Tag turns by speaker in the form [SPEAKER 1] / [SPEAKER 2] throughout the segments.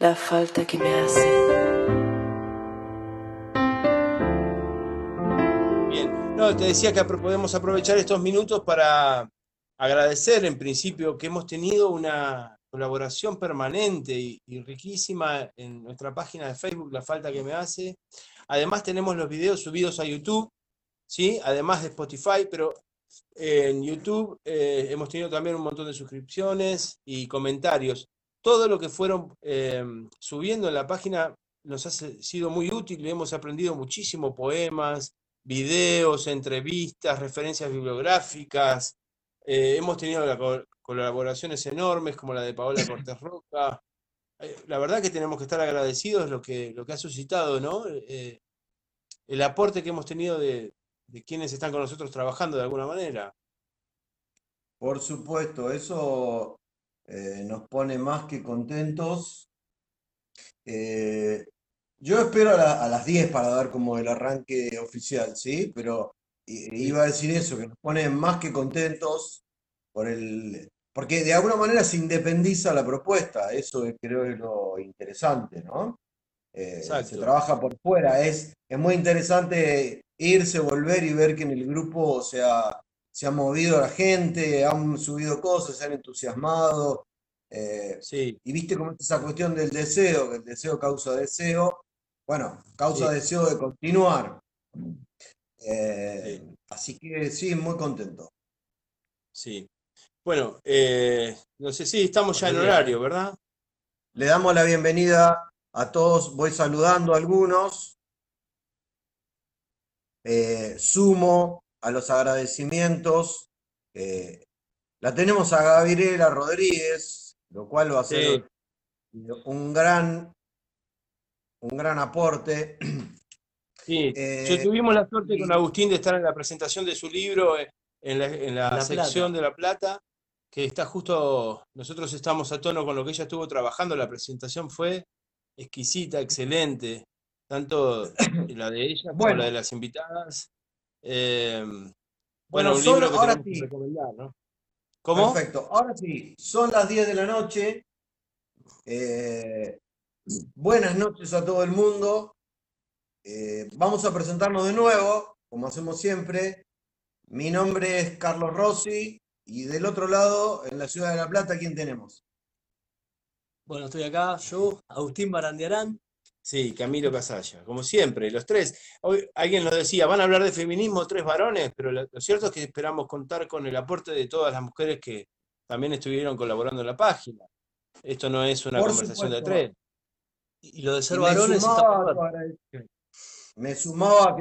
[SPEAKER 1] la falta que me hace.
[SPEAKER 2] Bien, no, te decía que podemos aprovechar estos minutos para agradecer en principio que hemos tenido una colaboración permanente y, riquísima en nuestra página de Facebook, La Falta que me hace. Además tenemos los videos subidos a YouTube, ¿sí? además de Spotify, pero en YouTube eh, hemos tenido también un montón de suscripciones y comentarios. Todo lo que fueron eh, subiendo en la página nos ha sido muy útil, hemos aprendido muchísimo poemas, videos, entrevistas, referencias bibliográficas. Eh, hemos tenido colaboraciones enormes como la de Paola Cortés Roca. la verdad que tenemos que estar agradecidos lo que, lo que ha suscitado, ¿no? el aporte que hemos tenido de, de quienes están con nosotros trabajando de alguna manera.
[SPEAKER 3] Por supuesto, eso eh, nos pone más que contentos. Eh, yo espero a, las 10 para dar como el arranque oficial, ¿sí? Pero iba a decir eso, que nos pone más que contentos por el... Porque de alguna manera se independiza la propuesta, eso creo es lo interesante, ¿no? Eh, se trabaja por fuera, es, es muy interesante irse, volver y ver que en el grupo se ha, se ha movido la gente, han subido cosas, se han entusiasmado. Eh, sí. Y viste cómo es esa cuestión del deseo, que el deseo causa deseo. Bueno, causa deseo de continuar. Eh, así que sí, muy contento.
[SPEAKER 2] Sí. Bueno, eh, no sé si estamos ya en horario, ¿verdad?
[SPEAKER 3] Le damos la bienvenida a todos, voy saludando a algunos. Eh, sumo a los agradecimientos. Eh, la tenemos a Gabriela Rodríguez, lo cual va a ser un gran, un gran aporte.
[SPEAKER 2] Sí, eh, tuvimos la suerte con Agustín de estar en la presentación de su libro en la, sección de La Plata, que está justo, nosotros estamos a tono con lo que ella estuvo trabajando, la presentación fue exquisita, excelente, tanto la de ella como la de las invitadas. Eh,
[SPEAKER 3] bueno, un libro que ahora sí. recomendar, ¿no? ¿Cómo? Perfecto, ahora sí, son las 10 de la noche. Eh, buenas noches a todo el mundo. Eh, vamos a presentarnos de nuevo, como hacemos siempre. Mi nombre es Carlos Rossi y del otro lado, en la ciudad de La Plata, ¿quién tenemos?
[SPEAKER 4] Bueno, estoy acá, yo, Agustín Barandiarán,
[SPEAKER 2] Sí, Camilo Casalla, como siempre, los tres. Hoy alguien nos decía, van a hablar de feminismo tres varones, pero lo, cierto es que esperamos contar con el aporte de todas las mujeres que también estuvieron colaborando en la página. Esto no es una conversación de tres.
[SPEAKER 4] Y lo de ser varones está
[SPEAKER 3] me sumaba,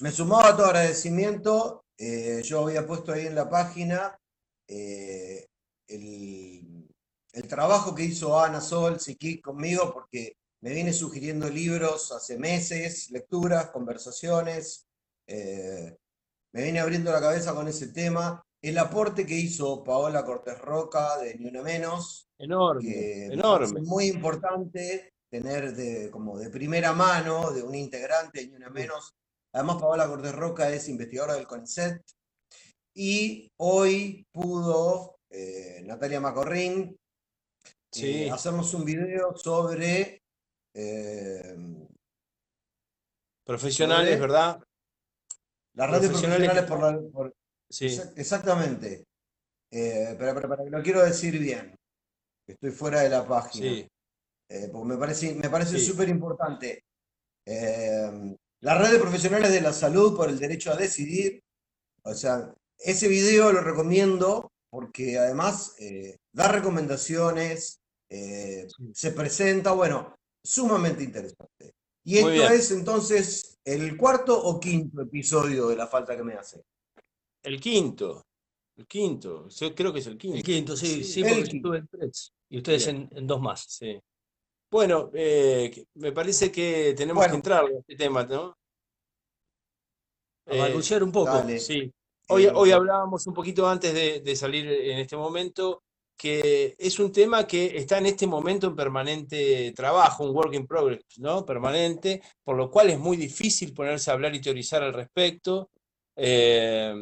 [SPEAKER 3] me sumaba a tu agradecimiento. Eh, yo había puesto ahí en la página eh, el, el, trabajo que hizo Ana Sol, Siquí conmigo, porque me viene sugiriendo libros hace meses, lecturas, conversaciones, eh, me viene abriendo la cabeza con ese tema. El aporte que hizo Paola Cortés Roca de Ni Una Menos.
[SPEAKER 2] Enorme, enorme.
[SPEAKER 3] Es muy importante tener de, como de primera mano de un integrante de Ni Una Menos. Además, Paola Cortés Roca es investigadora del CONICET. Y hoy pudo eh, Natalia Macorrín eh, hacernos un video sobre
[SPEAKER 2] Em, profesionales, ¿verdad?
[SPEAKER 3] Las radios profesionales, por la... sí. Exactamente. Eh, pero, pero, lo quiero decir bien. Estoy fuera de la página. Sí. Eh, porque me parece, me parece súper importante. Em, las redes profesionales de la salud por el derecho a decidir. O sea, ese video lo recomiendo porque además eh, da recomendaciones, se presenta, bueno, sumamente interesante. Y esto es entonces el cuarto o quinto episodio de La Falta que me hace.
[SPEAKER 2] El quinto. El quinto. Yo creo que es el quinto.
[SPEAKER 4] El quinto, sí, sí, porque estuve en tres. Y ustedes en, dos más.
[SPEAKER 2] Sí. Bueno, eh, me parece que tenemos que entrar en este tema, ¿no?
[SPEAKER 4] A eh, un poco.
[SPEAKER 2] Sí. Hoy, hoy hablábamos un poquito antes de salir en este momento que es un tema que está en este momento en permanente trabajo, un work in progress, ¿no? Permanente, por lo cual es muy difícil ponerse a hablar y teorizar al respecto. Eh,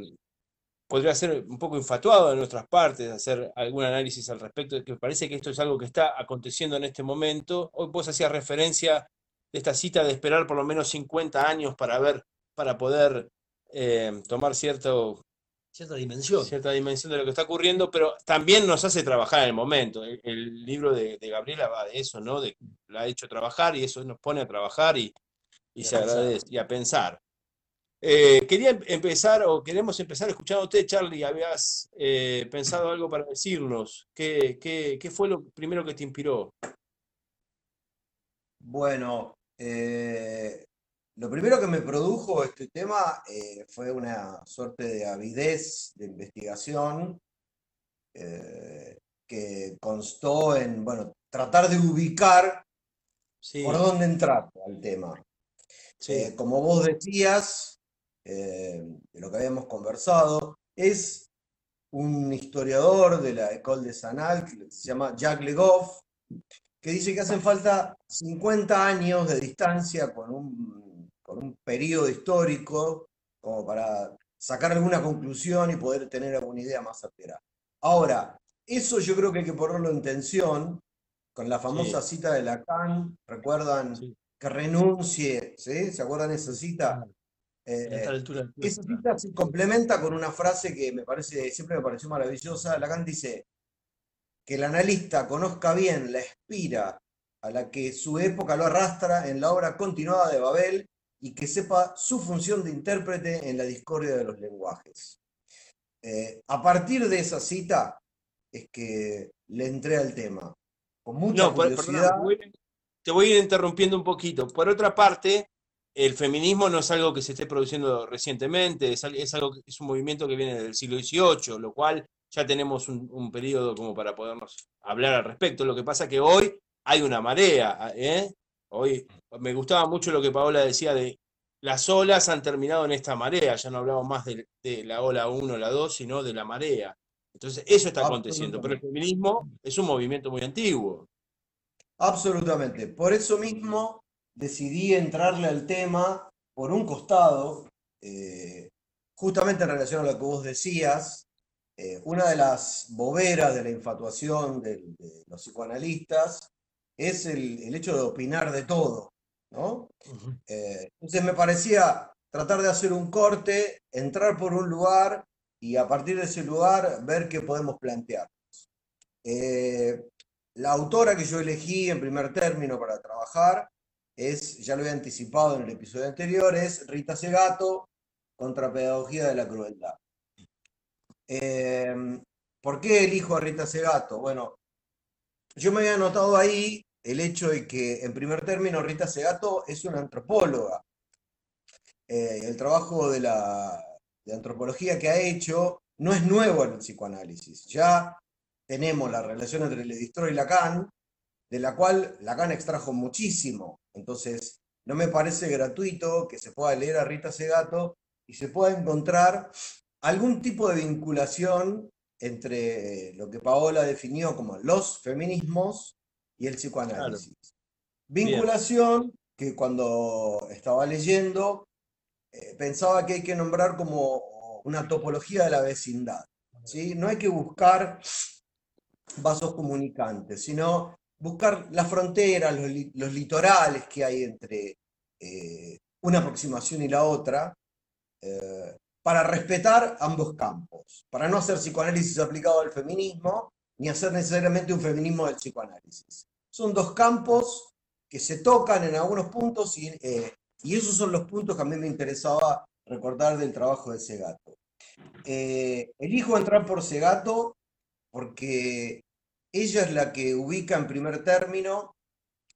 [SPEAKER 2] podría ser un poco infatuado de nuestras partes, hacer algún análisis al respecto, que parece que esto es algo que está aconteciendo en este momento. Hoy vos hacías referencia de esta cita de esperar por lo menos 50 años para ver, para poder eh, tomar cierto,
[SPEAKER 4] cierta dimensión.
[SPEAKER 2] cierta dimensión de lo que está ocurriendo, pero también nos hace trabajar en el momento. El, el libro de, de, Gabriela va de eso, ¿no? De, la ha hecho trabajar y eso nos pone a trabajar y, y, y se agradece, y a pensar. Eh, quería em, empezar, o queremos empezar escuchando a usted, Charlie. Habías eh, pensado algo para decirnos. ¿Qué, ¿Qué, qué, fue lo primero que te inspiró?
[SPEAKER 3] Bueno, eh, lo primero que me produjo este tema eh, fue una suerte de avidez de investigación eh, que constó en, bueno, tratar de ubicar sí. por dónde entrar al tema. Sí. como vos decías, de lo que habíamos conversado, es un historiador de la École de Sanal, que se llama Jacques Le Goff, que dice que hacen falta 50 años de distancia con un, con un periodo histórico como para sacar alguna conclusión y poder tener alguna idea más certera. Ahora, eso yo creo que hay que ponerlo en tensión con la famosa sí. cita de Lacan, ¿recuerdan? Sí. Que renuncie, ¿sí? ¿Se acuerdan esa cita? Eh, esa cita se complementa con una frase que me parece, siempre me pareció maravillosa. Lacan dice, que el analista conozca bien la espira a la que su época lo arrastra en la obra continuada de Babel y que sepa su función de intérprete en la discordia de los lenguajes. Eh, a partir de esa cita es que le entré al tema. Con mucha no, curiosidad.
[SPEAKER 2] Perdón, te voy a ir interrumpiendo un poquito. Por otra parte, el feminismo no es algo que se esté produciendo recientemente, es, es, algo, es un movimiento que viene del siglo XVIII, lo cual ya tenemos un, un, periodo como para podernos hablar al respecto. Lo que pasa que hoy hay una marea. ¿eh? Hoy me gustaba mucho lo que Paola decía de las olas han terminado en esta marea. Ya no hablamos más de, de la ola 1, la 2, sino de la marea. Entonces, eso está aconteciendo. Pero el feminismo es un movimiento muy antiguo.
[SPEAKER 3] Absolutamente. Por eso mismo decidí entrarle al tema por un costado, eh, justamente en relación a lo que vos decías, eh, una de las boberas de la infatuación de, de los psicoanalistas es el, el, hecho de opinar de todo, ¿no? Uh -huh. eh, entonces me parecía tratar de hacer un corte, entrar por un lugar y a partir de ese lugar ver qué podemos plantear. Eh, la autora que yo elegí en primer término para trabajar es, ya lo he anticipado en el episodio anterior, es Rita Segato, Contrapedagogía de la Crueldad. Eh, ¿Por qué elijo a Rita Segato? Bueno, yo me había notado ahí el hecho de que, en primer término, Rita Segato es una antropóloga. Eh, el trabajo de la antropología que ha hecho no es nuevo en el psicoanálisis. Ya tenemos la relación entre Levi-Strauss y Lacan, de la cual Lacan extrajo muchísimo. Entonces, no me parece gratuito que se pueda leer a Rita Segato y se pueda encontrar algún tipo de vinculación entre lo que Paola definió como los feminismos y el psicoanálisis. Claro. Vinculación Bien. que cuando estaba leyendo eh, pensaba que hay que nombrar como una topología de la vecindad. ¿sí? No hay que buscar vasos comunicantes, sino buscar las fronteras, los, los litorales que hay entre eh, una aproximación y la otra, eh, para respetar ambos campos, para no hacer psicoanálisis aplicado al feminismo, ni hacer necesariamente un feminismo del psicoanálisis. Son dos campos que se tocan en algunos puntos y, eh, y esos son los puntos que a mí me interesaba recordar del trabajo de Segato. Eh, elijo entrar por Segato porque ella es la que ubica en primer término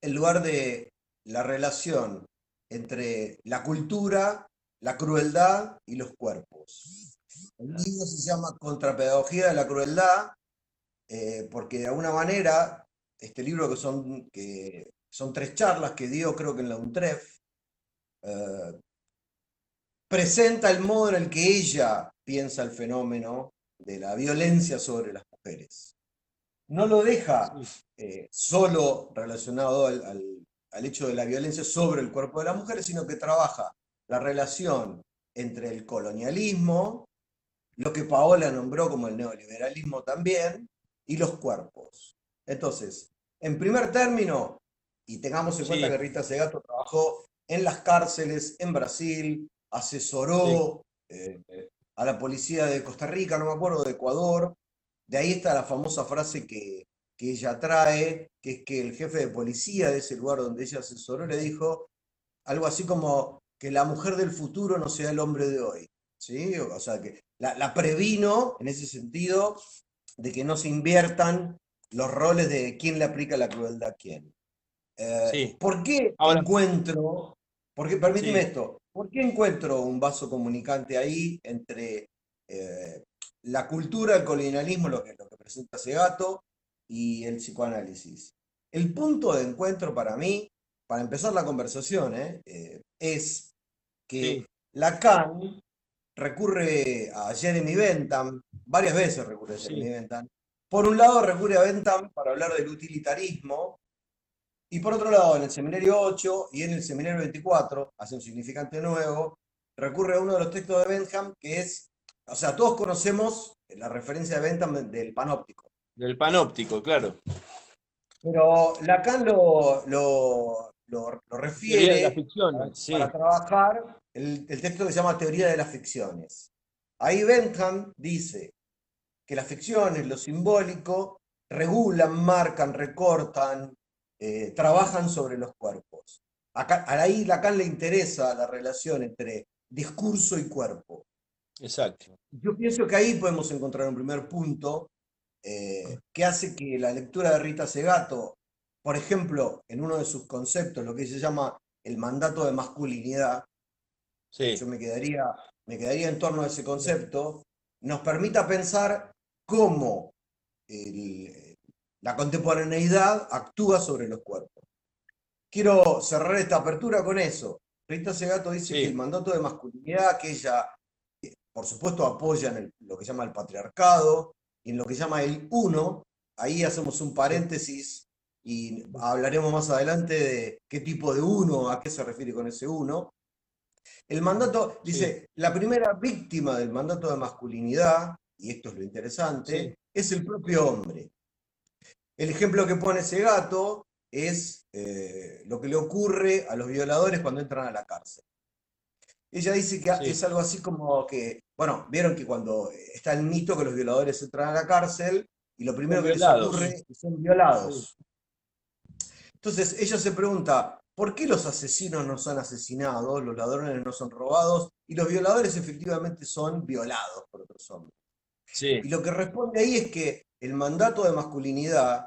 [SPEAKER 3] el lugar de la relación entre la cultura la crueldad y los cuerpos. El libro se llama Contrapedagogía de la crueldad, eh, porque de alguna manera, este libro que son, que son tres charlas que dio creo que en la UNTREF, eh, presenta el modo en el que ella piensa el fenómeno de la violencia sobre las mujeres. No lo deja eh, solo relacionado al, al, al hecho de la violencia sobre el cuerpo de las mujeres, sino que trabaja la relación entre el colonialismo, lo que Paola nombró como el neoliberalismo también, y los cuerpos. Entonces, en primer término, y tengamos en cuenta que Rita Segato trabajó en las cárceles en Brasil, asesoró eh, eh, a la policía de Costa Rica, no me acuerdo, de Ecuador. De ahí está la famosa frase que, que ella trae, que es que el jefe de policía de ese lugar donde ella asesoró le dijo algo así como que la mujer del futuro no sea el hombre de hoy. ¿sí? O sea, que la, la previno en ese sentido de que no se inviertan los roles de quién le aplica la crueldad a quién. Eh,
[SPEAKER 2] Sí.
[SPEAKER 3] ¿Por qué
[SPEAKER 2] Ahora-
[SPEAKER 3] encuentro, porque permíteme
[SPEAKER 2] Sí.
[SPEAKER 3] esto, ¿por qué encuentro un vaso comunicante ahí entre eh, la cultura, el colonialismo, lo que, lo que presenta Segato, y el psicoanálisis? El punto de encuentro para mí, para empezar la conversación, ¿eh? Es que
[SPEAKER 2] Sí.
[SPEAKER 3] Lacan recurre a Jeremy Bentham, varias veces recurre a. Jeremy Bentham. Por un lado recurre a Bentham para hablar del utilitarismo, y por otro lado, en el seminario 8 y en el seminario 24, hace un significante nuevo, recurre a uno de los textos de Bentham que es, o sea, todos conocemos la referencia de Bentham del panóptico,
[SPEAKER 2] Del panóptico, claro.
[SPEAKER 3] pero Lacan lo, lo, lo- lo
[SPEAKER 2] Teoría de
[SPEAKER 3] refiere
[SPEAKER 2] las ficciones,
[SPEAKER 3] para,
[SPEAKER 2] sí.
[SPEAKER 3] para trabajar el, el texto que se llama Teoría de las Ficciones. Ahí Bentham dice que las ficciones, lo simbólico, regulan, marcan, recortan, eh, trabajan sobre los cuerpos. Acá, ahí Lacan le interesa la relación entre discurso y cuerpo.
[SPEAKER 2] Exacto.
[SPEAKER 3] Yo pienso que ahí podemos encontrar un primer punto eh, que hace que la lectura de Rita Segato, por ejemplo, en uno de sus conceptos, lo que se llama el mandato de masculinidad,
[SPEAKER 2] Sí.
[SPEAKER 3] yo me quedaría, me quedaría en torno a ese concepto, nos permita pensar cómo el- la contemporaneidad actúa sobre los cuerpos. Quiero cerrar esta apertura con eso. Rita Segato dice
[SPEAKER 2] Sí.
[SPEAKER 3] que el mandato de masculinidad que ella, por supuesto, apoya en el- lo que llama el patriarcado y en lo que llama el uno, ahí hacemos un paréntesis y hablaremos más adelante de qué tipo de uno, a qué se refiere con ese uno. El mandato, dice, la primera víctima del mandato de masculinidad, y esto es lo interesante,
[SPEAKER 2] Sí.
[SPEAKER 3] es el propio hombre. El ejemplo que pone ese gato es eh, lo que le ocurre a los violadores cuando entran a la cárcel. Ella dice que
[SPEAKER 2] Sí.
[SPEAKER 3] es algo así como que, bueno, vieron que cuando está el mito que los violadores entran a la cárcel y lo primero
[SPEAKER 2] Son
[SPEAKER 3] que les ocurre es que son violados. Entonces ella se pregunta, ¿por qué los asesinos no son asesinados, los ladrones no son robados y los violadores efectivamente son violados por otros hombres?
[SPEAKER 2] Sí.
[SPEAKER 3] Y lo que responde ahí es que el mandato de masculinidad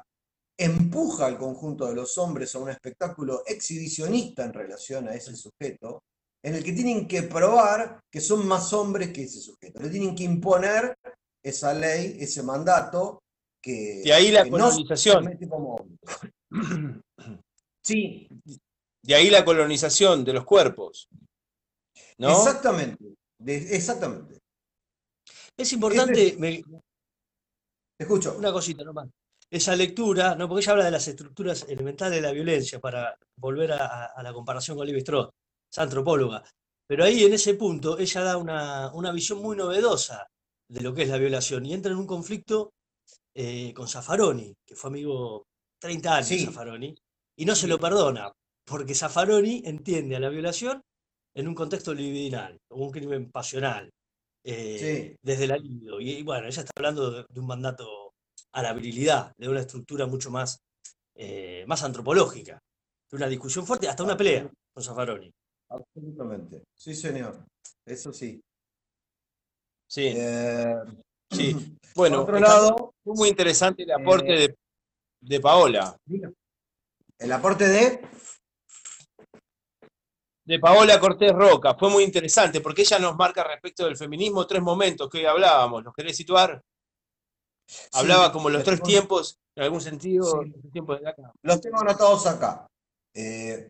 [SPEAKER 3] empuja al conjunto de los hombres a un espectáculo exhibicionista en relación a ese sujeto, en el que tienen que probar que son más hombres que ese sujeto. Le tienen que imponer esa ley, ese mandato, que,
[SPEAKER 2] De ahí la
[SPEAKER 3] que no
[SPEAKER 2] colonización.
[SPEAKER 3] como hombre. Sí,
[SPEAKER 2] De ahí la colonización de los cuerpos. ¿No?
[SPEAKER 3] exactamente. de- exactamente.
[SPEAKER 4] Es importante, me-
[SPEAKER 3] Te escucho.
[SPEAKER 4] una cosita nomás. Esa lectura, ¿no? porque ella habla de las estructuras elementales de la violencia, para volver a, la comparación con Levi Strauss, es antropóloga. Pero ahí en ese punto ella da una, una visión muy novedosa de lo que es la violación y entra en un conflicto eh, con Zaffaroni, que fue amigo 30 años
[SPEAKER 3] Sí.
[SPEAKER 4] Zaffaroni, y no se lo perdona, porque Zaffaroni entiende a la violación en un contexto libidinal, como un crimen pasional, eh,
[SPEAKER 3] Sí.
[SPEAKER 4] desde la libido. Y, y bueno, ella está hablando de, de un mandato a la virilidad, de una estructura mucho más, eh, más antropológica, de una discusión fuerte, hasta una pelea con Zaffaroni.
[SPEAKER 3] Absolutamente. Sí, señor. Eso sí.
[SPEAKER 2] Sí,
[SPEAKER 3] Eh,
[SPEAKER 2] sí.
[SPEAKER 3] por
[SPEAKER 2] Bueno,
[SPEAKER 3] otro lado,
[SPEAKER 2] fue muy interesante el aporte
[SPEAKER 3] eh,
[SPEAKER 2] de, de Paola.
[SPEAKER 3] el aporte de.
[SPEAKER 2] De Paola Cortés Roca. Fue muy interesante porque ella nos marca respecto del feminismo tres momentos que hoy hablábamos. ¿Los querés situar? Hablaba como los tres tiempos, en algún sentido,
[SPEAKER 3] Sí.
[SPEAKER 2] los tiempos de acá.
[SPEAKER 3] Los tengo anotados acá. Eh,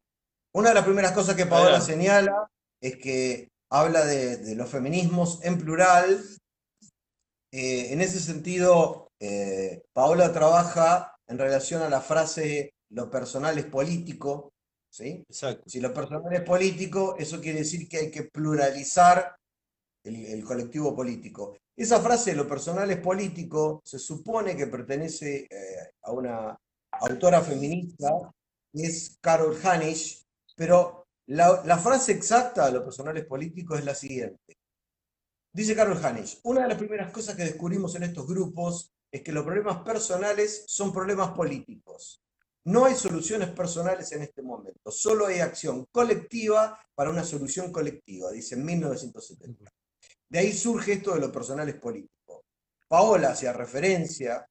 [SPEAKER 3] una de las primeras cosas que Paola
[SPEAKER 2] Adelante.
[SPEAKER 3] señala es que habla de, de los feminismos en plural. Eh, en ese sentido, eh, Paola trabaja en relación a la frase lo personal es político, ¿sí?
[SPEAKER 2] Exacto.
[SPEAKER 3] Si lo personal es político, eso quiere decir que hay que pluralizar el, colectivo político. Esa frase, lo personal es político, se supone que pertenece eh, a una autora feminista, que es Carol Hanisch, pero la, la, frase exacta de lo personal es político es la siguiente. Dice Carol Hanisch, una de las primeras cosas que descubrimos en estos grupos es que los problemas personales son problemas políticos. No hay soluciones personales en este momento, solo hay acción colectiva para una solución colectiva, dice en 1970. De ahí surge esto de lo personal es político. Paola hacía referencia,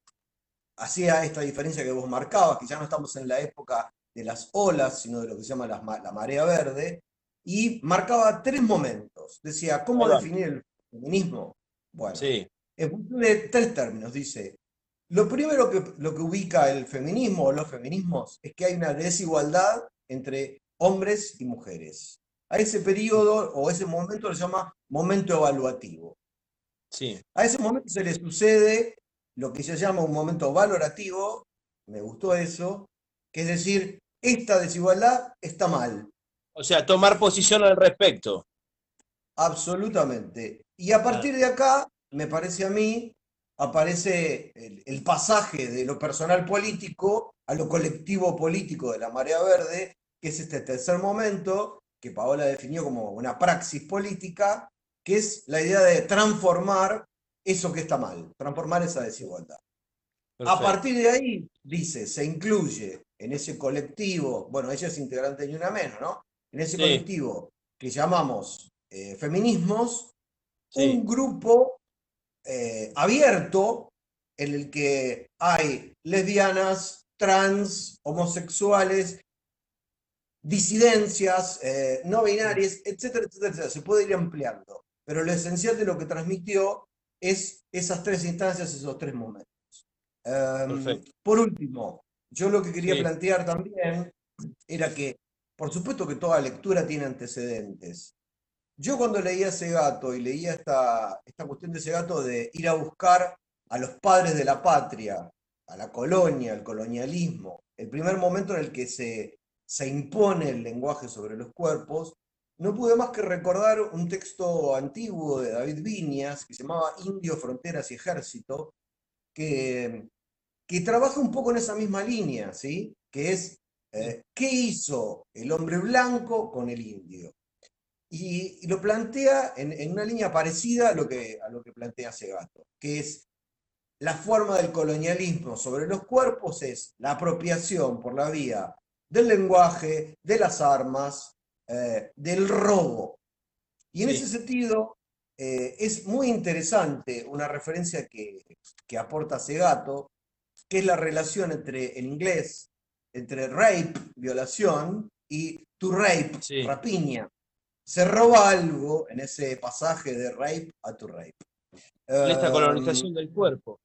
[SPEAKER 3] hacía esta diferencia que vos marcabas, que ya no estamos en la época de las olas, sino de lo que se llama la, marea verde, y marcaba tres momentos. Decía, ¿cómo definir el feminismo? Bueno, sí. de tres términos. Dice, lo primero que, lo que ubica el feminismo o los feminismos es que hay una desigualdad entre hombres y mujeres. A ese periodo o ese momento le llama momento evaluativo. Sí. A ese momento se le sucede lo que se llama un momento valorativo, me gustó eso, que es decir, esta desigualdad está mal.
[SPEAKER 2] O sea, tomar posición al respecto.
[SPEAKER 3] Absolutamente. Y a partir de acá, me parece a mí, aparece el, pasaje de lo personal político a lo colectivo político de la marea verde, que es este tercer momento que Paola definió como una praxis política, que es la idea de transformar eso que está mal, transformar esa desigualdad. A partir de ahí, dice, se incluye en ese colectivo, bueno, ella es integrante de una menos, ¿no? En ese colectivo que llamamos eh, feminismos, un grupo eh, abierto en el que hay lesbianas, trans, homosexuales, disidencias, eh, no binarias, etcétera, etcétera, etcétera. Se puede ir ampliando. Pero lo esencial de lo que transmitió es esas tres instancias, esos tres momentos. Em, por último, yo lo que quería plantear también era que, por supuesto que toda lectura tiene antecedentes. Yo cuando leía ese gato y leía esta, esta cuestión de ese gato de ir a buscar a los padres de la patria, a la colonia, al colonialismo, el primer momento en el que se, se impone el lenguaje sobre los cuerpos, no pude más que recordar un texto antiguo de David Viñas que se llamaba Indio, Fronteras y Ejército, que, que trabaja un poco en esa misma línea, ¿sí? que es eh, ¿qué hizo el hombre blanco con el indio? Y, lo plantea en, una línea parecida a lo, que, a lo que plantea Segato, que es la forma del colonialismo sobre los cuerpos es la apropiación por la vía del lenguaje, de las armas, eh, del robo. Y en ese sentido, eh, es muy interesante una referencia que, que aporta Segato, que es la relación entre, en inglés, entre rape, violación, y to rape, rapiña. Se roba algo en ese pasaje de rape a to rape.
[SPEAKER 2] Esta colonización del cuerpo.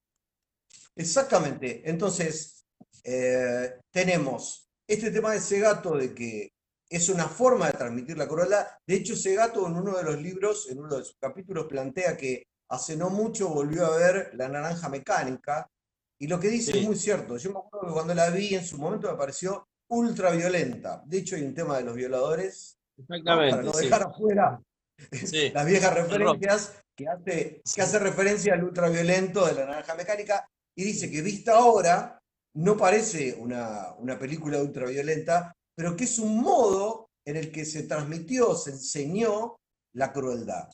[SPEAKER 3] Exactamente. Entonces, eh, tenemos este tema de Segato de que es una forma de transmitir la crueldad. De hecho, Segato en uno de los libros, en uno de sus capítulos, plantea que hace no mucho volvió a ver La Naranja Mecánica, y lo que dice es muy cierto. Yo me acuerdo que cuando la vi en su momento me pareció ultra violenta. De hecho, hay un tema de los violadores,
[SPEAKER 2] Exactamente,
[SPEAKER 3] para no dejar afuera las viejas referencias, que hace, que hace referencia al ultraviolento de La Naranja Mecánica, y dice que vista ahora, no parece una, una película ultraviolenta, pero que es un modo en el que se transmitió, se enseñó la crueldad.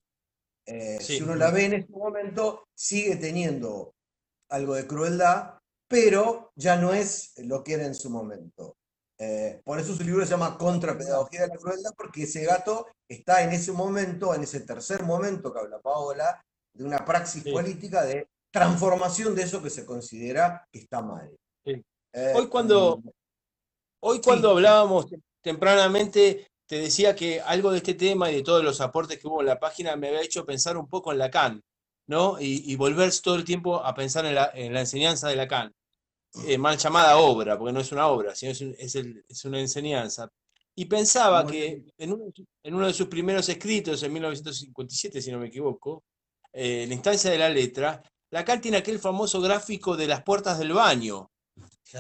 [SPEAKER 3] Eh, si uno la ve en este momento, sigue teniendo algo de crueldad, pero ya no es lo que era en su momento. Eh, por eso su libro se llama Contrapedagogía de la Crueldad, porque ese gato está en ese momento, en ese tercer momento que habla Paola, de una praxis política de transformación de eso que se considera que está mal.
[SPEAKER 2] Eh, Hoy cuando, Hoy cuando hablábamos tempranamente, te decía que algo de este tema y de todos los aportes que hubo en la página me había hecho pensar un poco en Lacan, ¿no? Y, volver todo el tiempo a pensar en la, enseñanza de Lacan. Eh, mal llamada obra, porque no es una obra, sino es, una enseñanza. Y pensaba que en uno, de sus primeros escritos, en 1957, si no me equivoco, eh, en la instancia de la letra, Lacan tiene aquel famoso gráfico de las puertas del baño,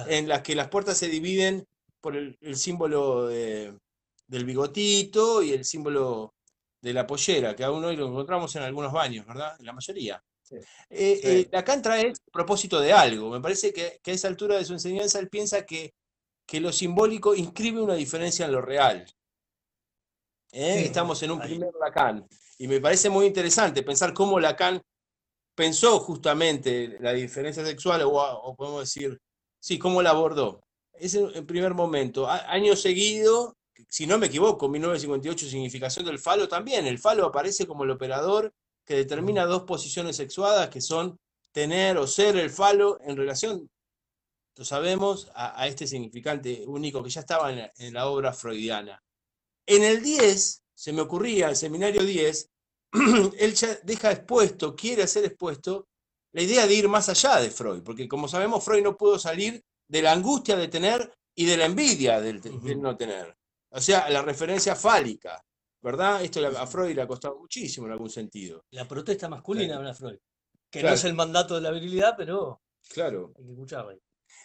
[SPEAKER 2] en las que las puertas se dividen por el, símbolo del bigotito y el símbolo de la pollera, que aún hoy lo encontramos en algunos baños, ¿verdad? En la mayoría. Eh, eh, Lacan trae propósito de algo. Me parece que, a esa altura de su enseñanza él piensa que, que lo simbólico inscribe una diferencia en lo real. ¿Eh? Estamos en un primer Lacan. Y me parece muy interesante pensar cómo Lacan pensó justamente la diferencia sexual, o, podemos decir, sí, cómo la abordó. Ese en primer momento. año seguido, si no me equivoco, 1958, significación del falo también. El falo aparece como el operador que determina dos posiciones sexuadas que son tener o ser el falo en relación, lo sabemos, a, este significante único que ya estaba en la, obra freudiana. En el 10, se me ocurría, el seminario 10, él ya deja expuesto, quiere hacer expuesto la idea de ir más allá de Freud, porque como sabemos, Freud no pudo salir de la angustia de tener y de la envidia del, de no tener. O sea, la referencia fálica. ¿Verdad? Esto a Freud le ha costado muchísimo en algún sentido.
[SPEAKER 4] La protesta masculina de Freud, que no es el mandato de la virilidad, pero
[SPEAKER 2] claro.
[SPEAKER 4] hay que escucharla.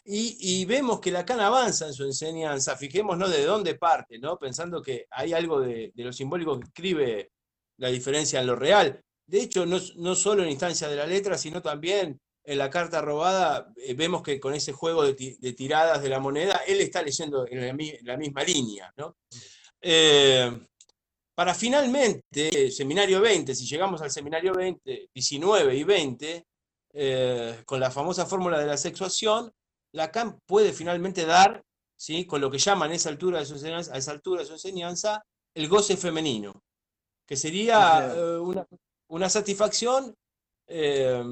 [SPEAKER 2] Y, y, vemos que Lacan avanza en su enseñanza, fijémonos de dónde parte, ¿no? pensando que hay algo de, lo simbólico que escribe la diferencia en lo real. De hecho, no, no solo en instancia de la letra, sino también en la carta robada, eh, vemos que con ese juego de, tiradas de la moneda, él está leyendo en la, misma línea. ¿no? Eh, para finalmente, seminario 20, si llegamos al seminario 20, 19 y 20, eh, con la famosa fórmula de la sexuación, Lacan puede finalmente dar, ¿sí? con lo que llaman a esa altura de su enseñanza, a esa altura de su enseñanza el goce femenino, que sería eh, una, satisfacción, eh,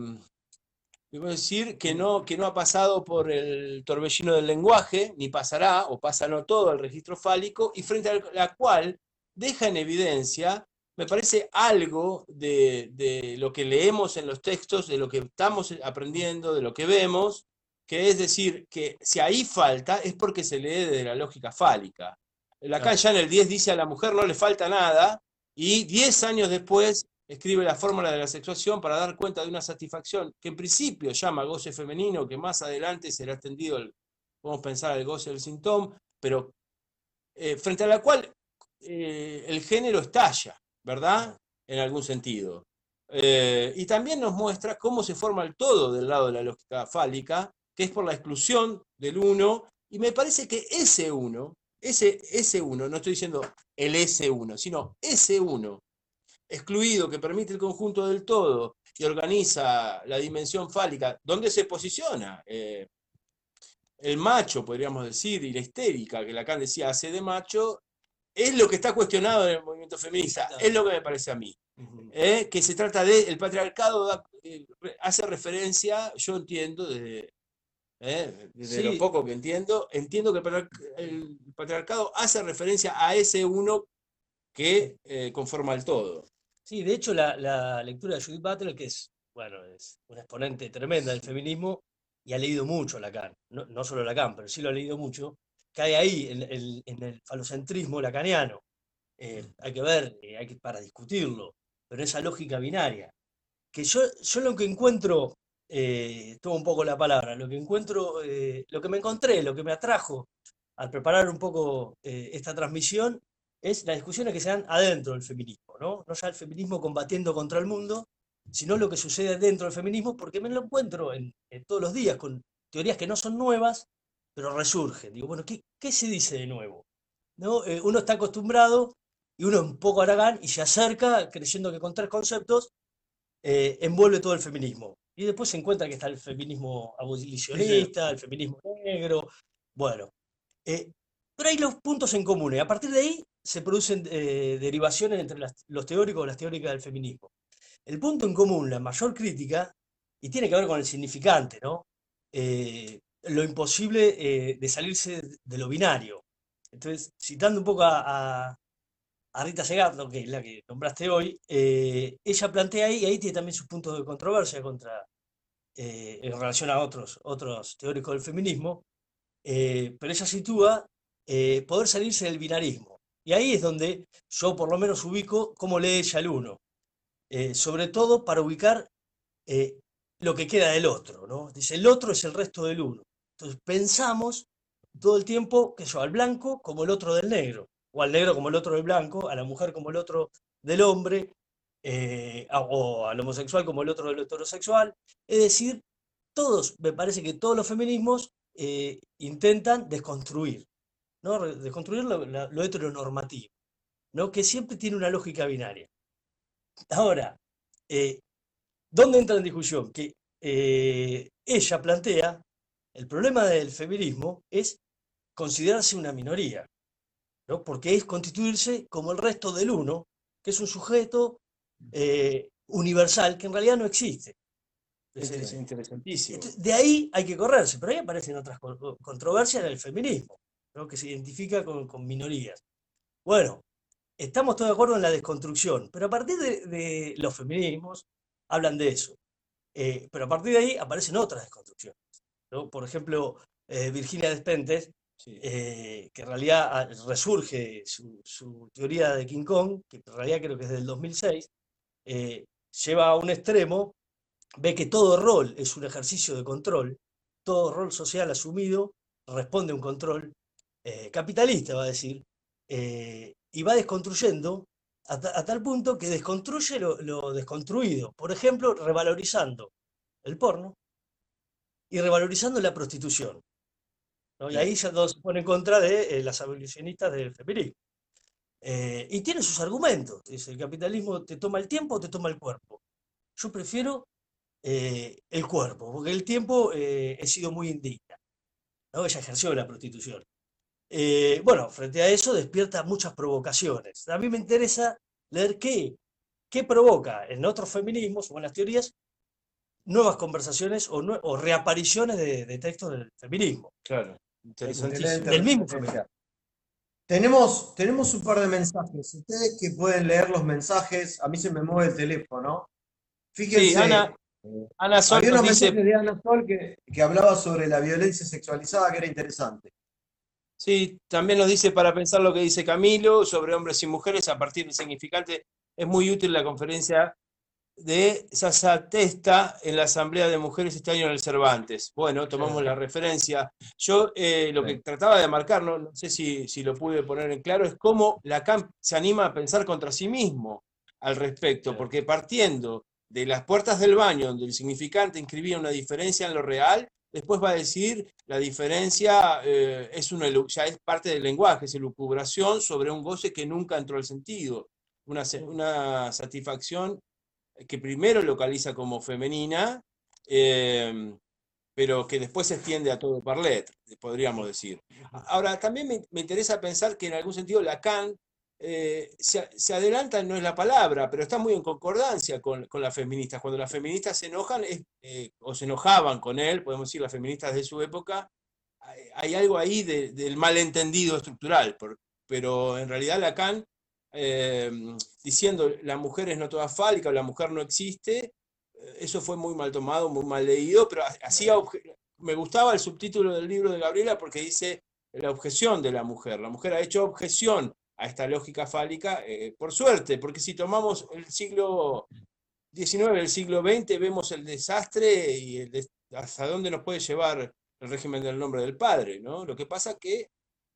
[SPEAKER 2] decir, que no, que no ha pasado por el torbellino del lenguaje, ni pasará, o pasa no todo el registro fálico, y frente a la cual deja en evidencia, me parece algo de, lo que leemos en los textos, de lo que estamos aprendiendo, de lo que vemos, que es decir, que si ahí falta es porque se lee desde la lógica fálica. Lacan ya en el 10 dice a la mujer no le falta nada y 10 años después escribe la fórmula de la sexuación para dar cuenta de una satisfacción que en principio llama goce femenino, que más adelante será extendido, el, podemos pensar, el goce del síntoma, pero eh, frente a la cual eh, el género estalla, ¿verdad? En algún sentido. Eh, y también nos muestra cómo se forma el todo del lado de la lógica fálica, que es por la exclusión del uno, y me parece que ese uno, ese, ese uno, no estoy diciendo el S1, sino ese uno, excluido, que permite el conjunto del todo y organiza la dimensión fálica, ¿dónde se posiciona? Eh, el macho, podríamos decir, y la histérica, que Lacan decía hace de macho, es lo que está cuestionado en el movimiento feminista, es lo que me parece a mí. ¿eh? Que se trata de, el patriarcado eh, hace referencia, yo entiendo, desde, ¿eh? lo poco que entiendo, entiendo que el patriarcado hace referencia a ese uno que conforma el todo.
[SPEAKER 4] Sí, de hecho la, lectura de Judith Butler, que es, bueno, es una exponente tremenda del feminismo, y ha leído mucho Lacan, no, no solo Lacan, pero sí lo ha leído mucho, cae ahí en, el falocentrismo lacaniano. Eh, hay que ver, eh, hay que, para discutirlo, pero esa lógica binaria. Que yo, yo lo que encuentro, eh, tomo un poco la palabra, lo que encuentro, eh, lo que me encontré, lo que me atrajo al preparar un poco esta transmisión, es las discusiones que se dan adentro del feminismo, ¿no? No ya el feminismo combatiendo contra el mundo, sino lo que sucede dentro del feminismo, porque me lo encuentro en todos los días con teorías que no son nuevas, pero resurge. Digo, bueno, ¿qué, qué se dice de nuevo? ¿No? Eh, uno está acostumbrado y uno es un poco aragán y se acerca creyendo que con tres conceptos eh, envuelve todo el feminismo. Y después se encuentra que está el feminismo abolicionista, el feminismo negro, bueno. Eh, pero hay los puntos en común y a partir de ahí se producen derivaciones entre los teóricos o las teóricas del feminismo. El punto en común, la mayor crítica, y tiene que ver con el significante, ¿no? Lo imposible eh, de salirse de lo binario. Entonces, citando un poco a, Rita Segardo, que es la que nombraste hoy, eh, ella plantea ahí, y ahí tiene también sus puntos de controversia contra, eh, en relación a otros, otros teóricos del feminismo, pero ella sitúa poder salirse del binarismo. Y ahí es donde yo por lo menos ubico cómo lee ella el uno. sobre todo para ubicar lo que queda del otro, ¿no? Dice, el otro es el resto del uno. Entonces pensamos todo el tiempo que yo al blanco como el otro del negro. o al negro como el otro del blanco, a la mujer como el otro del hombre, eh, o al homosexual como el otro del heterosexual. Es decir, todos, me parece que todos los feminismos eh, intentan desconstruir, ¿no? desconstruir lo, heteronormativo, ¿no? que siempre tiene una lógica binaria. Ahora, eh, ¿dónde entra en discusión? Que ella plantea, el problema del feminismo es considerarse una minoría, ¿no? porque es constituirse como el resto del uno, que es un sujeto eh, universal que en realidad no existe.
[SPEAKER 2] Es, interesantísimo.
[SPEAKER 4] De ahí hay que correrse, pero ahí aparecen otras controversias en el feminismo, que se identifica con, minorías. Bueno, estamos todos de acuerdo en la desconstrucción, pero a partir de, los feminismos hablan de eso. Eh, pero a partir de ahí aparecen otras desconstrucciones. Por ejemplo, eh, Virginia Despentes eh, que en realidad ah, resurge su, teoría de King Kong, que en realidad creo que es del 2006, eh, lleva a un extremo, ve que todo rol es un ejercicio de control, todo rol social asumido responde a un control eh, capitalista, va a decir, y va desconstruyendo a, tal punto que desconstruye lo desconstruido, por ejemplo, revalorizando el porno y revalorizando la prostitución. Y ahí ya se pone en contra de eh, las abolicionistas del feminismo. Eh, y tiene sus argumentos. Dice, el capitalismo te toma el tiempo o te toma el cuerpo. Yo prefiero eh, el cuerpo, porque el tiempo he sido muy indigna. ¿no? Ella ejerció la prostitución. bueno, frente a eso despierta muchas provocaciones. A mí me interesa leer qué, qué provoca en otros feminismos o en las teorías nuevas conversaciones o, reapariciones de, de textos del feminismo.
[SPEAKER 2] Claro.
[SPEAKER 3] Interesantísimo. El mismo Tenemos, tenemos un par de mensajes. Ustedes que pueden leer los mensajes, a mí se me mueve el teléfono. Fíjense.
[SPEAKER 2] Ana,
[SPEAKER 3] eh, Ana Sol había unos mensajes de Ana Sol que, que hablaba sobre la violencia sexualizada, que era interesante.
[SPEAKER 2] Sí, también nos dice para pensar lo que dice Camilo sobre hombres y mujeres a partir del significante. Es muy útil la conferencia de Testa en la Asamblea de Mujeres este año en el Cervantes. Bueno, tomamos la referencia. Yo eh, lo que trataba de marcar, no, sé si, si, lo pude poner en claro, es cómo Lacan se anima a pensar contra sí mismo al respecto, porque partiendo de las puertas del baño, donde el significante inscribía una diferencia en lo real, después va a decir la diferencia eh, es una, ya es parte del lenguaje, es elucubración sobre un goce que nunca entró al sentido, una, una satisfacción que primero localiza como femenina, em, pero que después se extiende a todo Parlet, podríamos decir. Ahora, también me, interesa pensar que en algún sentido Lacan eh, se, adelanta, no es la palabra, pero está muy en concordancia con, las feministas. Cuando las feministas se enojan eh, o se enojaban con él, podemos decir las feministas de su época, hay, algo ahí del malentendido estructural, pero en realidad Lacan Em, diciendo la mujer es no toda fálica, la mujer no existe, eh, eso fue muy mal tomado, muy mal leído, pero hacía me gustaba el subtítulo del libro de Gabriela porque dice la objeción de la mujer. La mujer ha hecho objeción a esta lógica fálica, eh, por suerte, porque si tomamos el siglo XIX, el siglo XX, vemos el desastre y hasta dónde nos puede llevar el régimen del nombre del padre, ¿no? Lo que pasa que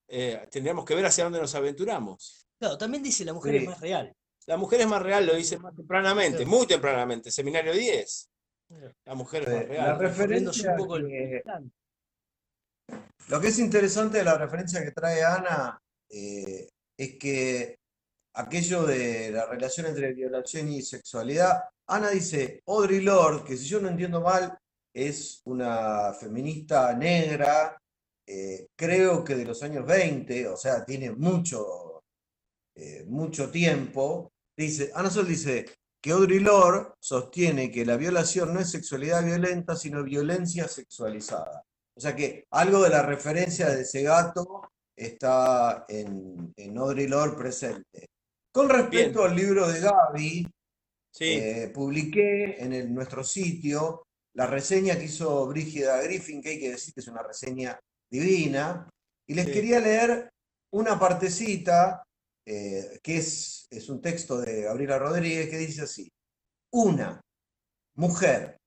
[SPEAKER 2] eh, tendríamos que ver hacia dónde nos aventuramos.
[SPEAKER 4] Claro, también dice la mujer es más real.
[SPEAKER 2] La mujer es más real, lo dice más tempranamente, muy tempranamente, seminario 10. La mujer es más real.
[SPEAKER 3] La referencia lo que es interesante de la referencia que trae Ana eh, es que aquello de la relación entre violación y sexualidad, Ana dice, Audrey Lord, que si yo no entiendo mal, es una feminista negra, eh, creo que de los años 20, o sea, tiene mucho eh, mucho tiempo, dice, Ana Sol dice que Audrey Lorde sostiene que la violación no es sexualidad violenta, sino violencia sexualizada. O sea que algo de la referencia de ese gato está en, en Audrey Lorde presente. Con respecto al libro de Gaby, eh, publiqué en nuestro sitio la reseña que hizo Brígida Griffin, que hay que decir que es una reseña divina, y les quería leer una partecita eh, que es, es un texto de Gabriela Rodríguez que dice así, una mujer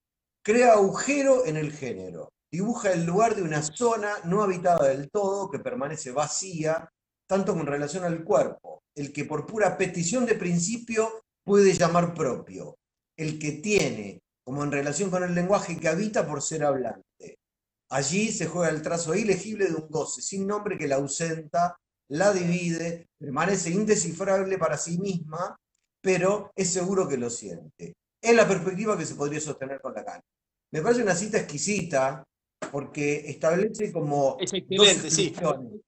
[SPEAKER 3] crea agujero en el género, dibuja el lugar de una zona no habitada del todo que permanece vacía tanto con relación al cuerpo, el que por pura petición de principio puede llamar propio, el que tiene, como en relación con el lenguaje que habita por ser hablante. Allí se juega el trazo ilegible de un goce sin nombre que la ausenta, la divide, permanece indescifrable para sí misma, pero es seguro que lo siente. Es la perspectiva que se podría sostener con Lacan. Me parece una cita exquisita porque establece como
[SPEAKER 2] Es
[SPEAKER 3] dos
[SPEAKER 2] excelente,
[SPEAKER 3] exclusiones.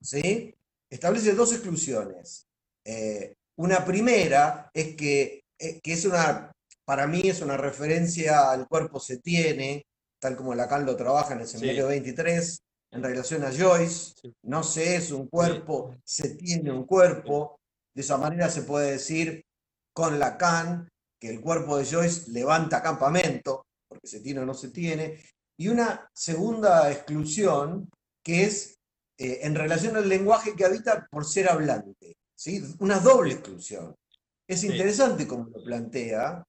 [SPEAKER 3] ¿sí? Establece dos exclusiones. Eh, una primera es que, eh, que es una, para mí es una referencia al cuerpo se tiene, tal como Lacan lo trabaja en el seminario 23, en relación a Joyce.
[SPEAKER 2] Sí.
[SPEAKER 3] No se es un cuerpo, se tiene un cuerpo. De esa manera se puede decir con Lacan que el cuerpo de Joyce levanta campamento, porque se tiene o no se tiene. Y una segunda exclusión que es eh, en relación al lenguaje que habita por ser hablante. ¿sí? Una doble exclusión. Es interesante como lo plantea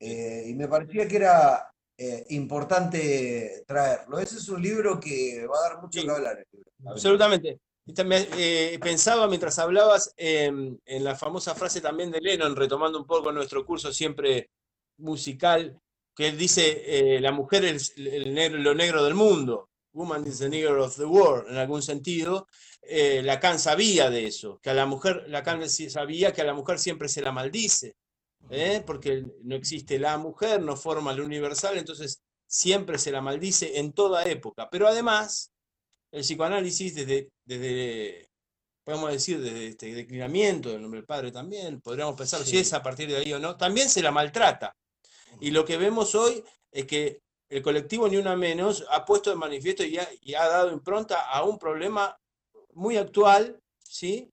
[SPEAKER 3] eh, y me parecía que era eh, importante traerlo. Ese es un libro que va a dar mucho
[SPEAKER 2] Sí.
[SPEAKER 3] que hablar.
[SPEAKER 2] Absolutamente. Y también, eh, pensaba mientras hablabas em, en la famosa frase también de Lennon, retomando un poco nuestro curso siempre musical, que él dice, eh, la mujer es el negro, lo negro del mundo, woman is the negro of the world, en algún sentido. Eh, Lacan sabía de eso, que a la mujer, Lacan sabía que a la mujer siempre se la maldice, ¿eh? porque no existe la mujer, no forma el universal, entonces siempre se la maldice en toda época. Pero además, el psicoanálisis desde, desde podemos decir, desde este declinamiento del nombre del padre también, podríamos pensar si es a partir de ahí o no, también se la maltrata. Y lo que vemos hoy es que el colectivo Ni Una Menos ha puesto de manifiesto y ha, y ha dado impronta a un problema muy actual, ¿sí?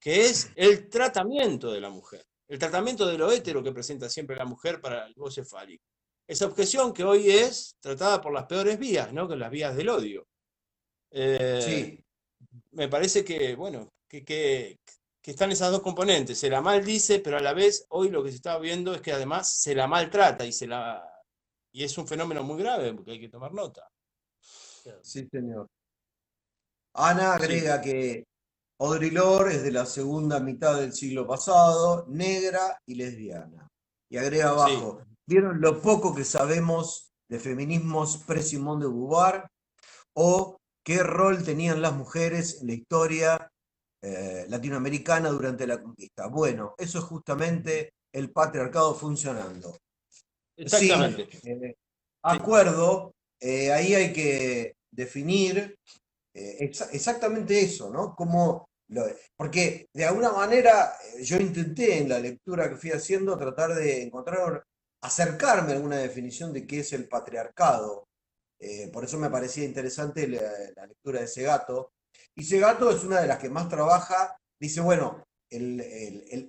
[SPEAKER 2] que es el tratamiento de la mujer, el tratamiento de lo hétero que presenta siempre la mujer para el goce fálico. Esa objeción que hoy es tratada por las peores vías, ¿no? que las vías del odio. Eh,
[SPEAKER 3] Sí,
[SPEAKER 2] me parece que, bueno, que, que- que están esas dos componentes. Se la maldice, pero a la vez hoy lo que se está viendo es que además se la maltrata y se la y es un fenómeno muy grave porque hay que tomar nota.
[SPEAKER 3] sí, señor. Ana agrega que Audre Lorde es de la segunda mitad del siglo pasado, negra y lesbiana. Y agrega abajo, ¿vieron lo poco que sabemos de feminismos pre-Simón de Beauvoir? ¿O qué rol tenían las mujeres en la historia eh, latinoamericana durante la conquista? Bueno, eso es justamente el patriarcado funcionando.
[SPEAKER 2] Exactamente.
[SPEAKER 3] Sí, eh, acuerdo, eh, ahí hay que definir eh, exa- exactamente eso, ¿no? Cómo porque de alguna manera eh, yo intenté en la lectura que fui haciendo tratar de encontrar, acercarme a alguna definición de qué es el patriarcado. Eh, por eso me parecía interesante la, lectura de Segato. Y Segato es una de las que más trabaja, dice, bueno, el,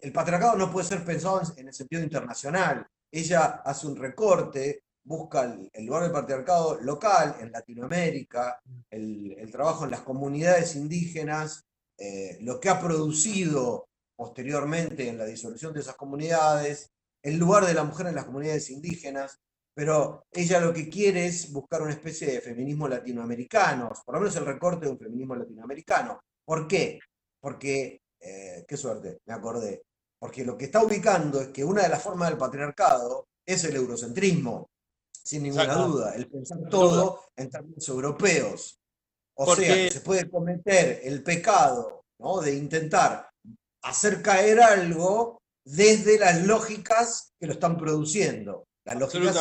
[SPEAKER 3] el- patriarcado no puede ser pensado en- en el sentido internacional. Ella hace un recorte, busca el, lugar del patriarcado local en Latinoamérica, el trabajo en las comunidades indígenas, eh, lo que ha producido posteriormente en la disolución de esas comunidades, el lugar de la mujer en las comunidades indígenas, pero ella lo que quiere es buscar una especie de feminismo latinoamericano, por lo menos el recorte de un feminismo latinoamericano. ¿Por qué? Porque, eh, qué suerte, me acordé, porque lo que está ubicando es que una de las formas del patriarcado es el eurocentrismo, sin ninguna
[SPEAKER 2] Exacto.
[SPEAKER 3] duda, el pensar todo en términos europeos. O sea,
[SPEAKER 2] Porque-
[SPEAKER 3] se puede cometer el pecado ¿no? de intentar hacer caer algo desde las lógicas que lo están produciendo, las lógicas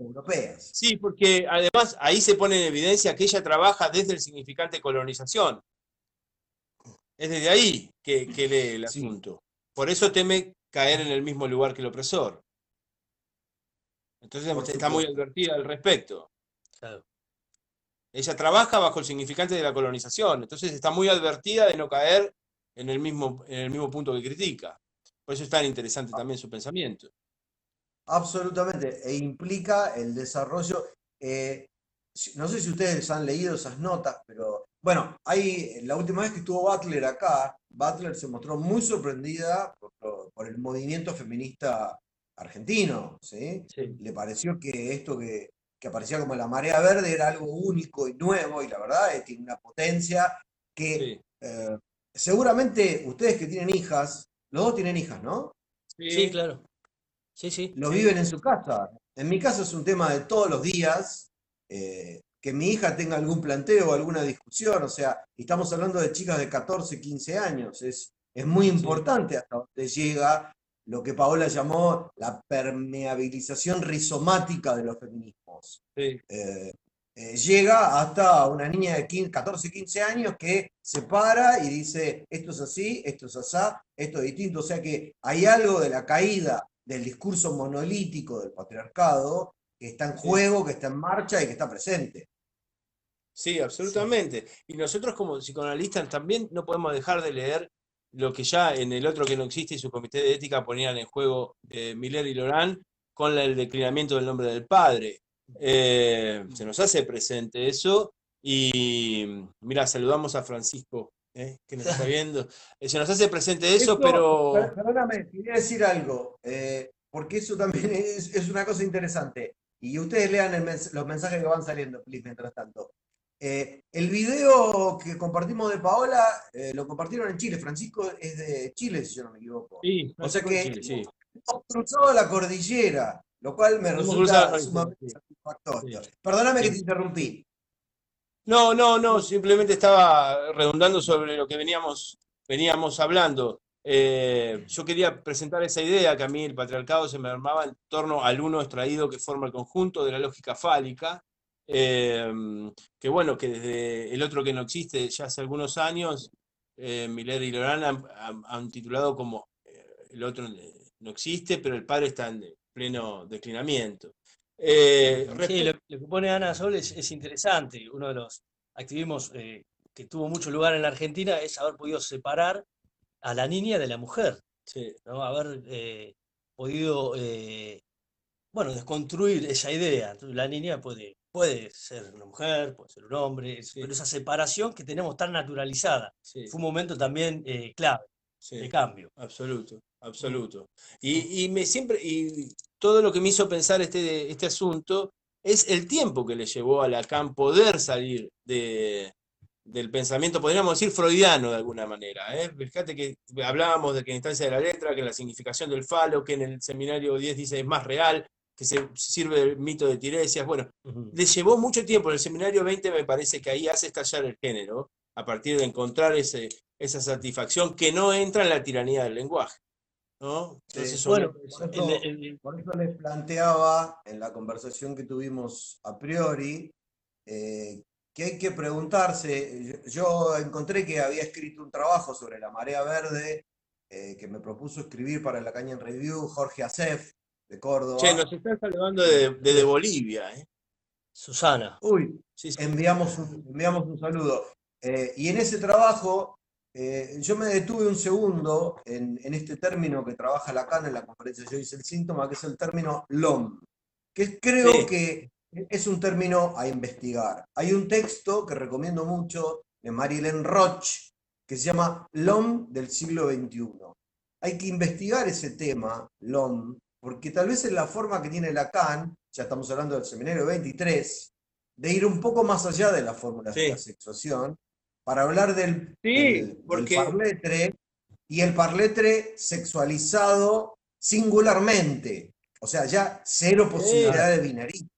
[SPEAKER 3] europeas.
[SPEAKER 2] Sí, porque además ahí se pone en evidencia que ella trabaja desde el significante colonización. Es desde ahí que, que lee el
[SPEAKER 3] Sí.
[SPEAKER 2] asunto. Por eso teme caer en el mismo lugar que el opresor. Entonces está muy advertida al respecto.
[SPEAKER 4] Claro.
[SPEAKER 2] Ella trabaja bajo el significante de la colonización, entonces está muy advertida de no caer en el mismo, en el mismo punto que critica. Por eso es tan interesante también su pensamiento.
[SPEAKER 3] Absolutamente, e implica el desarrollo. eh, no sé si ustedes han leído esas notas, pero bueno, hay, la última vez que estuvo Butler acá, Butler se mostró muy sorprendida por, lo- por el movimiento feminista argentino, ¿sí?
[SPEAKER 4] Sí.
[SPEAKER 3] Le pareció que esto que, que aparecía como la marea verde era algo único y nuevo, y la verdad es que tiene una potencia que
[SPEAKER 2] Sí.
[SPEAKER 3] eh, seguramente ustedes que tienen hijas, los dos tienen hijas, ¿no?
[SPEAKER 4] Sí, claro. Sí, sí.
[SPEAKER 3] Lo
[SPEAKER 4] sí.
[SPEAKER 3] viven en su casa. En mi caso es un tema de todos los días. eh, que mi hija tenga algún planteo alguna discusión, o sea, estamos hablando de chicas de 14, 15 años, es, es muy importante hasta donde llega lo que Paola llamó la permeabilización rizomática de los feminismos.
[SPEAKER 2] Sí.
[SPEAKER 3] Eh, eh, llega hasta una niña de 15, 14, 15 años que se para y dice, esto es así, esto es asá, esto es distinto, o sea que hay algo de la caída del discurso monolítico del patriarcado que está en juego, que está en marcha y que está presente.
[SPEAKER 2] Sí, absolutamente. Y nosotros como psicoanalistas también no podemos dejar de leer lo que ya en el otro que no existe y su comité de ética ponían en juego eh, Miller y Lorán con el declinamiento del nombre del padre. Eh, se nos hace presente eso y mira, saludamos a Francisco, eh, que nos está viendo. Eh, se nos hace presente eso, pero...
[SPEAKER 3] per- Perdóname, quería decir algo, eh, porque eso también es, es una cosa interesante. Y ustedes lean el mens- los mensajes que van saliendo, please, mientras tanto. Eh, el video que compartimos de Paola eh, lo compartieron en Chile. Francisco es de Chile, si yo no me equivoco.
[SPEAKER 2] Sí,
[SPEAKER 3] O sea que
[SPEAKER 2] Chile, sí.
[SPEAKER 3] hemos cruzado la cordillera, lo cual me
[SPEAKER 2] Hemos
[SPEAKER 3] resulta sumamente
[SPEAKER 2] sí.
[SPEAKER 3] satisfactorio. Perdóname que te interrumpí.
[SPEAKER 2] No, no, no, simplemente estaba redundando sobre lo que veníamos, veníamos hablando. Eh, yo quería presentar esa idea que a mí el patriarcado se me armaba en torno al uno extraído que forma el conjunto de la lógica fálica, eh, que bueno, que desde el otro que no existe ya hace algunos años, eh, Miller y Lorán han, han- han titulado como eh, el otro no existe, pero el padre está en pleno declinamiento. Eh,
[SPEAKER 4] Sí, lo, lo que pone Ana Sol es, es interesante. Uno de los activismos eh, que tuvo mucho lugar en la Argentina es haber podido separar a la niña de la mujer,
[SPEAKER 2] sí.
[SPEAKER 4] ¿no? Haber eh, podido, bueno, desconstruir esa idea. La niña puede, puede ser una mujer, puede ser un hombre,
[SPEAKER 2] Sí.
[SPEAKER 4] pero esa separación que tenemos tan naturalizada
[SPEAKER 2] sí,
[SPEAKER 4] fue un momento también eh, clave
[SPEAKER 2] sí.
[SPEAKER 4] de cambio.
[SPEAKER 2] Absoluto, absoluto. Y, y me siempre, y todo lo que me hizo pensar este, este asunto es el tiempo que le llevó a Lacan poder salir de, del pensamiento, podríamos decir, freudiano de alguna manera. ¿eh? Fíjate que hablábamos de que en instancia de la letra, que la significación del falo, que en el seminario 10 dice es más real, que se sirve del mito de Tiresias. Bueno,
[SPEAKER 4] Ujú.
[SPEAKER 2] le llevó mucho tiempo. En el seminario 20 me parece que ahí hace estallar el género, a partir de encontrar ese, esa satisfacción que no entra en la tiranía del lenguaje. ¿no? Entonces,
[SPEAKER 3] Sí.
[SPEAKER 4] Bueno,
[SPEAKER 2] son-
[SPEAKER 3] Por eso-
[SPEAKER 4] el- el-
[SPEAKER 3] Por eso les planteaba en la conversación que tuvimos a priori eh, que hay que preguntarse. Yo, yo encontré que había escrito un trabajo sobre la marea verde eh, que me propuso escribir para la Caña en Review Jorge Acef de Córdoba.
[SPEAKER 2] Che, nos están saludando de- desde Bolivia. ¿eh?
[SPEAKER 4] Susana.
[SPEAKER 3] Uy,
[SPEAKER 2] Sí, sí.
[SPEAKER 3] enviamos un, enviamos un saludo. Eh, y en ese trabajo eh, yo me detuve un segundo en, en este término que trabaja Lacan en la conferencia Yo hice el síntoma, que es el término LOM, que creo
[SPEAKER 2] Sí.
[SPEAKER 3] que es un término a investigar. Hay un texto que recomiendo mucho de Marilyn Roch que se llama LOM del siglo XXI. Hay que investigar ese tema, LOM, porque tal vez es la forma que tiene Lacan, ya estamos hablando del seminario 23, de ir un poco más allá de las fórmulas de la sexuación, para hablar del,
[SPEAKER 2] Sí,
[SPEAKER 3] del- del
[SPEAKER 2] porque-
[SPEAKER 3] parletre y el parletre sexualizado singularmente. O sea, ya cero posibilidad de binarismo.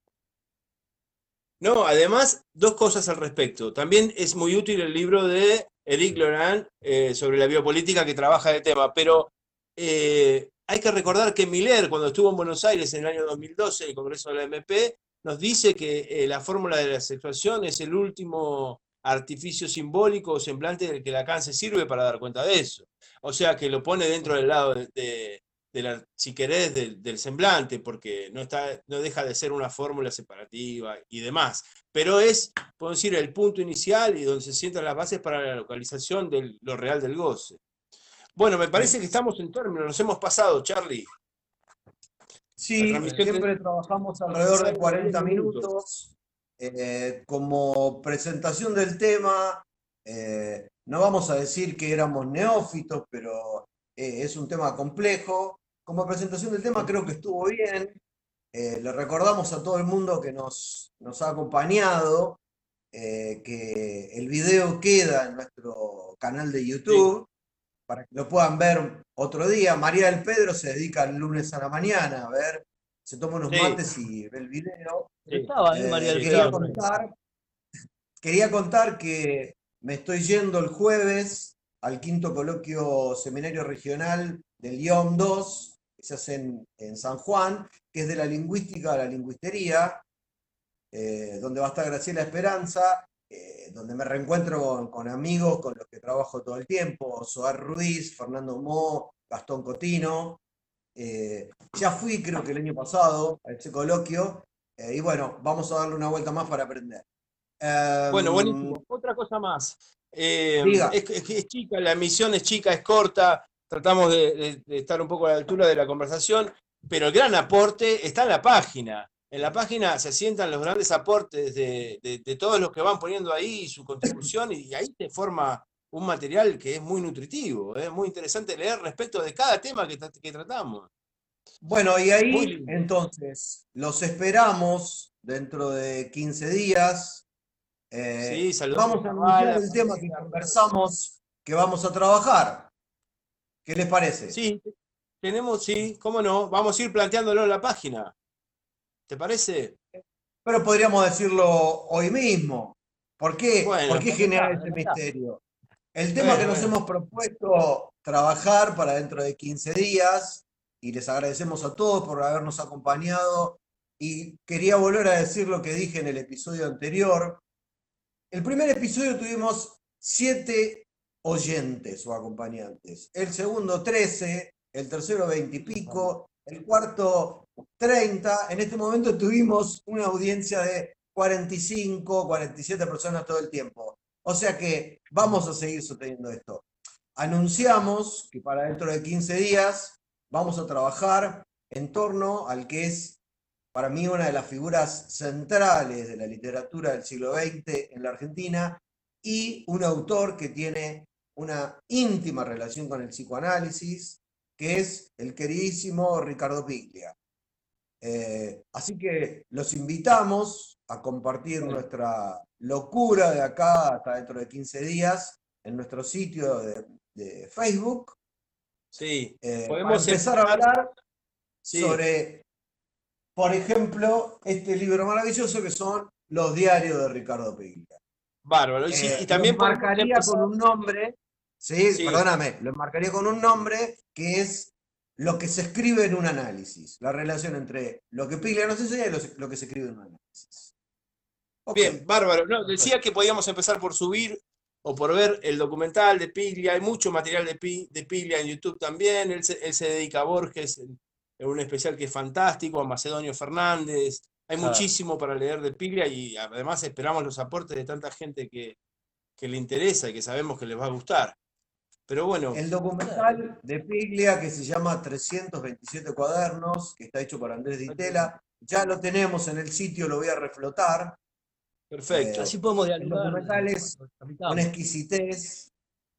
[SPEAKER 2] No, además, dos cosas al respecto. También es muy útil el libro de Eric Laurent eh, sobre la biopolítica que trabaja el tema, pero eh, hay que recordar que Miller, cuando estuvo en Buenos Aires en el año 2012, en el Congreso de la MP, nos dice que eh, la fórmula de la sexuación es el último artificio simbólico o semblante del que Lacan se sirve para dar cuenta de eso. O sea que lo pone dentro del lado de, la, si querés, del, del semblante, porque no, está, no deja de ser una fórmula separativa y demás. Pero es, podemos decir, el punto inicial y donde se sientan las bases para la localización de lo real del goce. Bueno, me parece que estamos en términos, nos hemos pasado, Charlie.
[SPEAKER 3] Sí, siempre trabajamos alrededor de 40 minutos. Eh, como presentación del tema, eh, no vamos a decir que éramos neófitos, pero eh, es un tema complejo. Como presentación del tema creo que estuvo bien. Le recordamos a todo el mundo que nos, nos ha acompañado. que el video queda en nuestro canal de YouTube para que lo puedan ver otro día. María del Pedro se dedica el lunes a la mañana a ver, se toma unos mates y ve el video.
[SPEAKER 4] Estaba
[SPEAKER 3] Eh,
[SPEAKER 4] María del
[SPEAKER 3] quería,
[SPEAKER 4] Pedro.
[SPEAKER 3] contar, quería contar que me estoy yendo el jueves al quinto coloquio seminario regional del IOM 2, que se hace en, en San Juan, que es de la lingüística a la lingüistería, eh, donde va a estar Graciela Esperanza, eh, donde me reencuentro con, con amigos con los que trabajo todo el tiempo, Soar Ruiz, Fernando Mo, Gastón Cotino. Eh, ya fui, creo que el año pasado, a ese coloquio, eh, y bueno, vamos a darle una vuelta más para aprender.
[SPEAKER 2] Bueno,
[SPEAKER 3] Em,
[SPEAKER 2] buenísimo. Otra cosa más. Es, es que es chica, la emisión es chica, es corta, tratamos de, de- de estar un poco a la altura de la conversación, pero el gran aporte está en la página. En la página se sientan los grandes aportes de, de- de todos los que van poniendo ahí su contribución y, y ahí se forma un material que es muy nutritivo, es muy interesante leer respecto de cada tema que, tra- que tratamos.
[SPEAKER 3] Bueno, y ahí entonces los esperamos dentro de 15 días. Eh,
[SPEAKER 2] Sí,
[SPEAKER 3] vamos a anunciar el tema que conversamos que vamos a trabajar. ¿Qué les parece?
[SPEAKER 2] Sí, tenemos, sí, cómo no, vamos a ir planteándolo en la página. ¿Te parece?
[SPEAKER 3] Pero podríamos decirlo hoy mismo. ¿Por qué?
[SPEAKER 2] Bueno,
[SPEAKER 3] ¿Por qué generar ese misterio? El tema que nos
[SPEAKER 2] bueno.
[SPEAKER 3] hemos propuesto trabajar para dentro de 15 días, y les agradecemos a todos por habernos acompañado, y quería volver a decir lo que dije en el episodio anterior. El primer episodio tuvimos siete oyentes o acompañantes, el segundo 13, el tercero 20 y pico, el cuarto 30. En este momento tuvimos una audiencia de 45, 47 personas todo el tiempo. O sea que vamos a seguir sosteniendo esto. Anunciamos que para dentro de 15 días vamos a trabajar en torno al que es para mí una de las figuras centrales de la literatura del siglo XX en la Argentina y un autor que tiene una íntima relación con el psicoanálisis, que es el queridísimo Ricardo Piglia. Eh, así que los invitamos a compartir nuestra locura de acá hasta dentro de 15 días en nuestro sitio de, de Facebook.
[SPEAKER 2] Sí,
[SPEAKER 3] eh,
[SPEAKER 2] Podemos
[SPEAKER 3] empezar a hablar
[SPEAKER 2] sí.
[SPEAKER 3] sobre, por ejemplo, este libro maravilloso que son los diarios de Ricardo Piglia.
[SPEAKER 2] Bárbaro. Y,
[SPEAKER 3] Eh,
[SPEAKER 2] y también
[SPEAKER 3] marcaría con un nombre, sí,
[SPEAKER 2] Sí.
[SPEAKER 3] perdóname, lo marcaría con un nombre que es lo que se escribe en un análisis, la relación entre lo que Piglia nos enseña y lo, que se escribe en un análisis.
[SPEAKER 2] Bien, bárbaro. No, decía que podíamos empezar por subir o por ver el documental de Piglia. Hay mucho material de, Pi- de Piglia en YouTube también. Él se, él se dedica a Borges en, en un especial que es fantástico, a Macedonio Fernández. Hay
[SPEAKER 4] Claro.
[SPEAKER 2] muchísimo para leer de Piglia y además esperamos los aportes de tanta gente que, que le interesa y que sabemos que les va a gustar. Pero bueno,
[SPEAKER 3] El documental de Piglia que se llama 327 cuadernos, que está hecho por Andrés Ditela, ya lo tenemos en el sitio, lo voy a reflotar.
[SPEAKER 2] perfecto.
[SPEAKER 3] Eh,
[SPEAKER 4] Así podemos dialogar.
[SPEAKER 3] documental es una exquisitez.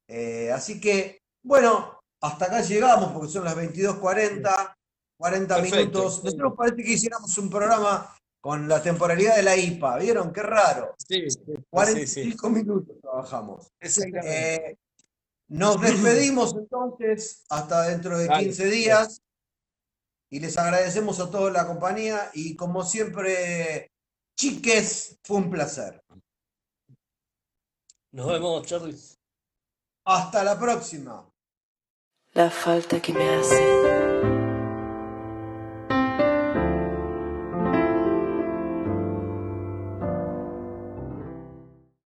[SPEAKER 3] Eh, así que, bueno, hasta acá llegamos porque son las 22.40, 40
[SPEAKER 2] Perfecto.
[SPEAKER 3] minutos. Nosotros parece que hiciéramos un programa con la temporalidad de la IPA, ¿vieron? Qué raro.
[SPEAKER 2] Sí, sí, sí, sí.
[SPEAKER 3] 45 minutos trabajamos.
[SPEAKER 2] Exactamente.
[SPEAKER 3] Eh, nos despedimos entonces hasta dentro de
[SPEAKER 2] Dale,
[SPEAKER 3] 15 días y les agradecemos a todos la compañía y como siempre, chiques, fue un placer.
[SPEAKER 4] Nos vemos, Charlie.
[SPEAKER 3] Hasta la próxima.
[SPEAKER 1] la falta che mi hace